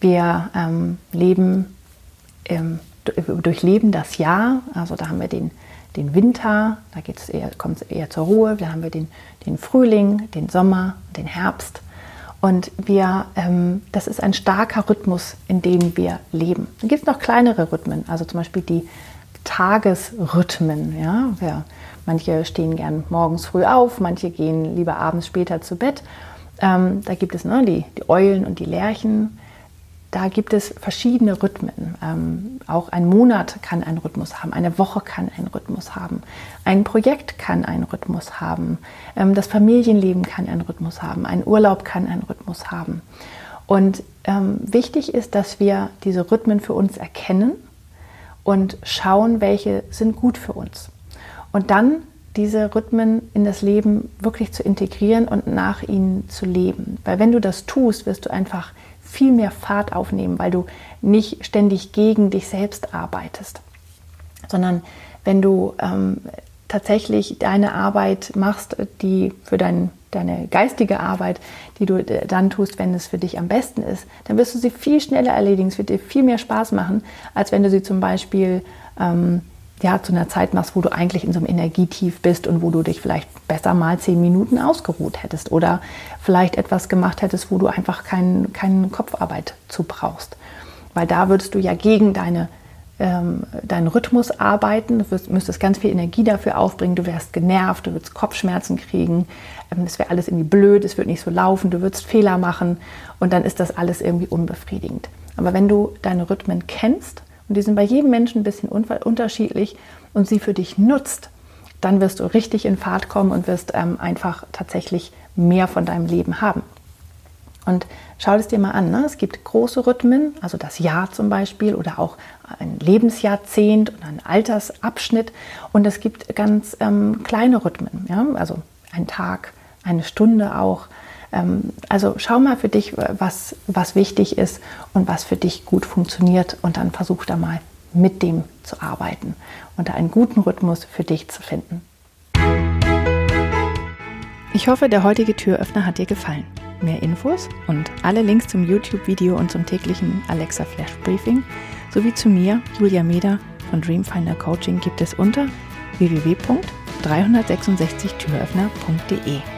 Wir ähm, leben, ähm, durchleben das Jahr, also da haben wir den, den Winter, da eher, kommt es eher zur Ruhe, da haben wir den, den Frühling, den Sommer, den Herbst. Und wir, ähm, das ist ein starker Rhythmus, in dem wir leben. Dann gibt es noch kleinere Rhythmen, also zum Beispiel die Tagesrhythmen. Ja? ja? Manche stehen gern morgens früh auf, manche gehen lieber abends später zu Bett. Ähm, da gibt es ne, die, die Eulen und die Lerchen da gibt es verschiedene Rhythmen. Ähm, auch ein Monat kann einen Rhythmus haben, eine Woche kann einen Rhythmus haben, ein Projekt kann einen Rhythmus haben, ähm, das Familienleben kann einen Rhythmus haben, ein Urlaub kann einen Rhythmus haben. Und ähm, wichtig ist, dass wir diese Rhythmen für uns erkennen und schauen, welche sind gut für uns. Und dann diese Rhythmen in das Leben wirklich zu integrieren und nach ihnen zu leben. Weil wenn du das tust, wirst du einfach viel mehr Fahrt aufnehmen, weil du nicht ständig gegen dich selbst arbeitest, sondern wenn du ähm, tatsächlich deine Arbeit machst, die für dein, deine geistige Arbeit, die du äh, dann tust, wenn es für dich am besten ist, dann wirst du sie viel schneller erledigen. Es wird dir viel mehr Spaß machen, als wenn du sie zum Beispiel ähm, ja, zu einer Zeit machst, wo du eigentlich in so einem Energietief bist und wo du dich vielleicht besser mal zehn Minuten ausgeruht hättest oder vielleicht etwas gemacht hättest, wo du einfach keinen keine Kopfarbeit zu brauchst. Weil da würdest du ja gegen deine, ähm, deinen Rhythmus arbeiten, du wirst, müsstest ganz viel Energie dafür aufbringen, du wärst genervt, du würdest Kopfschmerzen kriegen, ähm, es wäre alles irgendwie blöd, es wird nicht so laufen, du würdest Fehler machen und dann ist das alles irgendwie unbefriedigend. Aber wenn du deine Rhythmen kennst und die sind bei jedem Menschen ein bisschen unterschiedlich und sie für dich nutzt, dann wirst du richtig in Fahrt kommen und wirst ähm, einfach tatsächlich mehr von deinem Leben haben. Und schau es dir mal an. Ne? Es gibt große Rhythmen, also das Jahr zum Beispiel oder auch ein Lebensjahrzehnt oder ein Altersabschnitt. Und es gibt ganz ähm, kleine Rhythmen, ja? also ein Tag, eine Stunde auch. Ähm, also schau mal für dich, was, was wichtig ist und was für dich gut funktioniert und dann versuch da mal mit dem zu arbeiten und da einen guten Rhythmus für dich zu finden. Ich hoffe, der heutige Türöffner hat dir gefallen. Mehr Infos und alle Links zum YouTube-Video und zum täglichen Alexa Flash Briefing sowie zu mir, Julia Meder von Dreamfinder Coaching gibt es unter www.366türöffner.de.